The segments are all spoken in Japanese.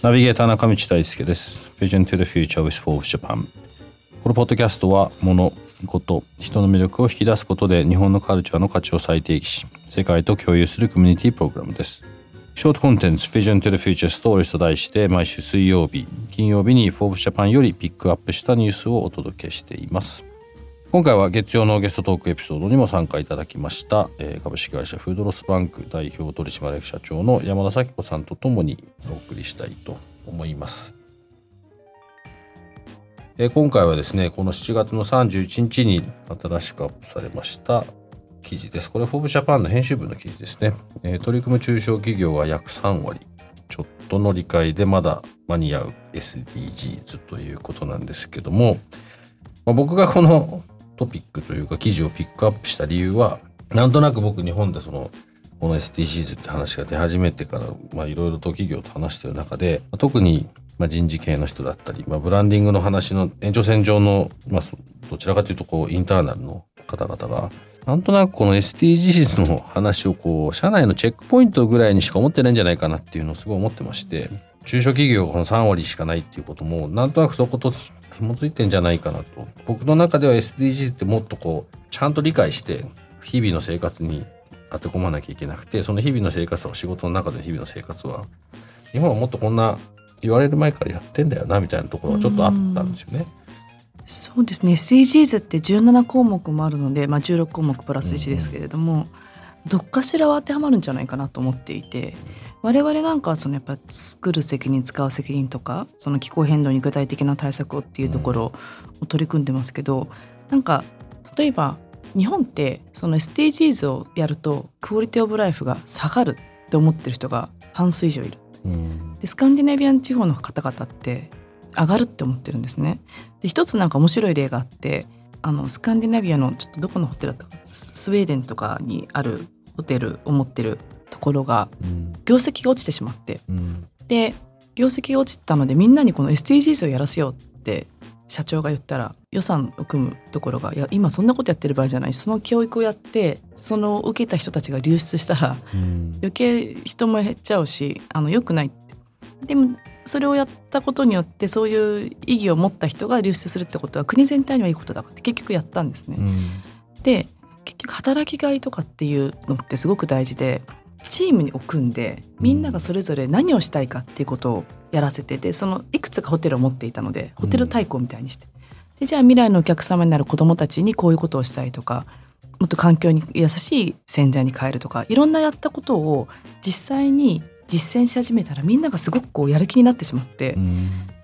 ナビゲーター中道大輔です。Vision to the Future with Forbes Japan このポッドキャストは物こと人の魅力を引き出すことで日本のカルチャーの価値を再定義し世界と共有するコミュニティプログラムです。ショートコンテンツ Vision to the Future Stories と題して毎週水曜日金曜日に Forbes Japan よりピックアップしたニュースをお届けしています。今回は月曜のゲストトークエピソードにも参加いただきました、えー、株式会社フードロスバンク代表取締役社長の山田咲子さんとともにお送りしたいと思います。えー、今回はですねこの7月の31日に新しくアップされました記事です。これフォーブジャパンの編集部の記事ですね、えー、取り組む中小企業は約3割ちょっとの理解でまだ間に合う SDGs ということなんですけども、まあ、僕がこのトピックというか記事をピックアップした理由はなんとなく僕日本でそのこの SDGs って話が出始めてからいろいろと企業と話してる中で特にまあ人事系の人だったり、まあ、ブランディングの話の延長線上の、まあ、どちらかというとこうインターナルの方々がなんとなくこの SDGs の話をこう社内のチェックポイントぐらいにしか思ってないんじゃないかなっていうのをすごい思ってまして中小企業がこの3割しかないっていうこともなんとなくそこと紐づいてんじゃないかなと僕の中では SDGs ってもっとこうちゃんと理解して日々の生活に当て込まなきゃいけなくてその日々の生活は仕事の中で日々の生活は日本はもっとこんな言われる前からやってんだよなみたいなところがちょっとあったんですよね。そうですね SDGs って17項目もあるので、まあ、16項目プラス1ですけれども、うん、どっかしらは当てはまるんじゃないかなと思っていて。我々なんかはそのやっぱ作る責任使う責任とかその気候変動に具体的な対策をっていうところを取り組んでますけど、なんか例えば日本ってその SDGs をやるとクオリティオブライフが下がるって思ってる人が半数以上いる。でスカンディネビアン地方の方々って上がるって思ってるんですね。で一つなんか面白い例があってあのスカンディナビアのちょっとどこのホテルだったかスウェーデンとかにあるホテルを持ってるところが業績が落ちてしまって、うん、で業績が落ちたのでみんなにこの SDGs をやらせようって社長が言ったら予算を組むところがいや今そんなことやってる場合じゃないその教育をやってその受けた人たちが流出したら、うん、余計人も減っちゃうしあの良くないでもそれをやったことによってそういう意義を持った人が流出するってことは国全体にはいいことだって結局やったんですね。うん、で結局働きがいとかっていうのってすごく大事でチームに組んでみんながそれぞれ何をしたいかっていうことをやらせててそのいくつかホテルを持っていたのでホテル対抗みたいにして、でじゃあ未来のお客様になる子どもたちにこういうことをしたいとかもっと環境に優しい洗剤に変えるとかいろんなやったことを実際に実践し始めたらみんながすごくこうやる気になってしまって、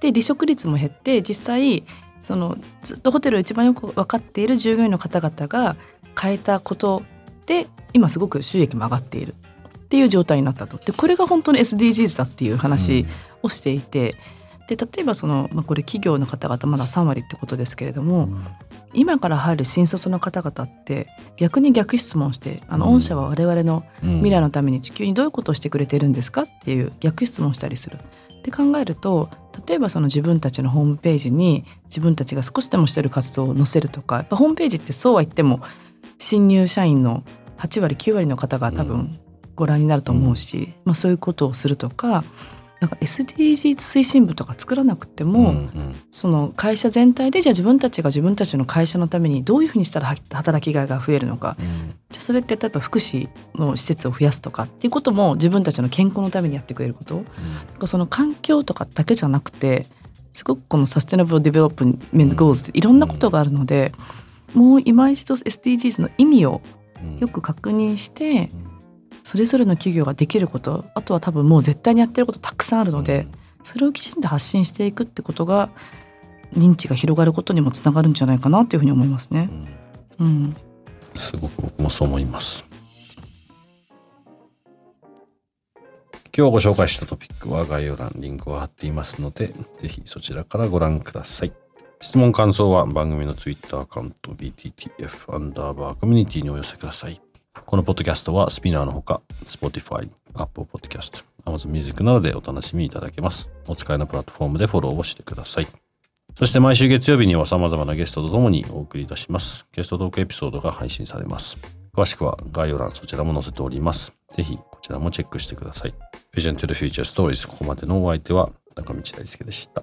で離職率も減って実際そのずっとホテルを一番よく分かっている従業員の方々が変えたことで今すごく収益も上がっている。っていう状態になったと。でこれが本当に SDGs だっていう話をしていて、うん、で例えばその、まあ、これ企業の方々まだ3割ってことですけれども、うん、今から入る新卒の方々って逆に逆質問してあの御社は我々の未来のために地球にどういうことをしてくれてるんですかっていう逆質問したりする。って考えると例えばその自分たちのホームページに自分たちが少しでもしてる活動を載せるとかやっぱホームページってそうは言っても新入社員の8割9割の方が多分ご覧になると思うし、うん、まあ、そういうことをするとかなんか SDGs 推進部とか作らなくても、うんうん、その会社全体でじゃあ自分たちが自分たちの会社のためにどういうふうにしたら働きがいが増えるのか、うん、じゃあそれって例えば福祉の施設を増やすとかっていうことも自分たちの健康のためにやってくれること、うん、その環境とかだけじゃなくてすごくこのサステナブル・デベロップment Goals っていろんなことがあるので、もう今一度 SDGs の意味をよく確認して、それぞれの企業ができることあとは多分もう絶対にやってることたくさんあるので、それをきちんと発信していくってことが認知が広がることにもつながるんじゃないかなというふうに思いますね。うん、うん、すごく僕もそう思います。今日ご紹介したトピックは概要欄リンクを貼っていますので是非そちらからご覧ください。質問感想は番組の Twitter アカウント BTTF アンダーバーコミュニティにお寄せください。このポッドキャストはスピナーのほか Spotify、Apple Podcast、Amazon Music などでお楽しみいただけます。お使いのプラットフォームでフォローをしてください。そして毎週月曜日には様々なゲストとともにお送りいたします。ゲストトークエピソードが配信されます。詳しくは概要欄そちらも載せております。ぜひこちらもチェックしてください。Vision to the Future Stories ここまでのお相手は中道大輔でした。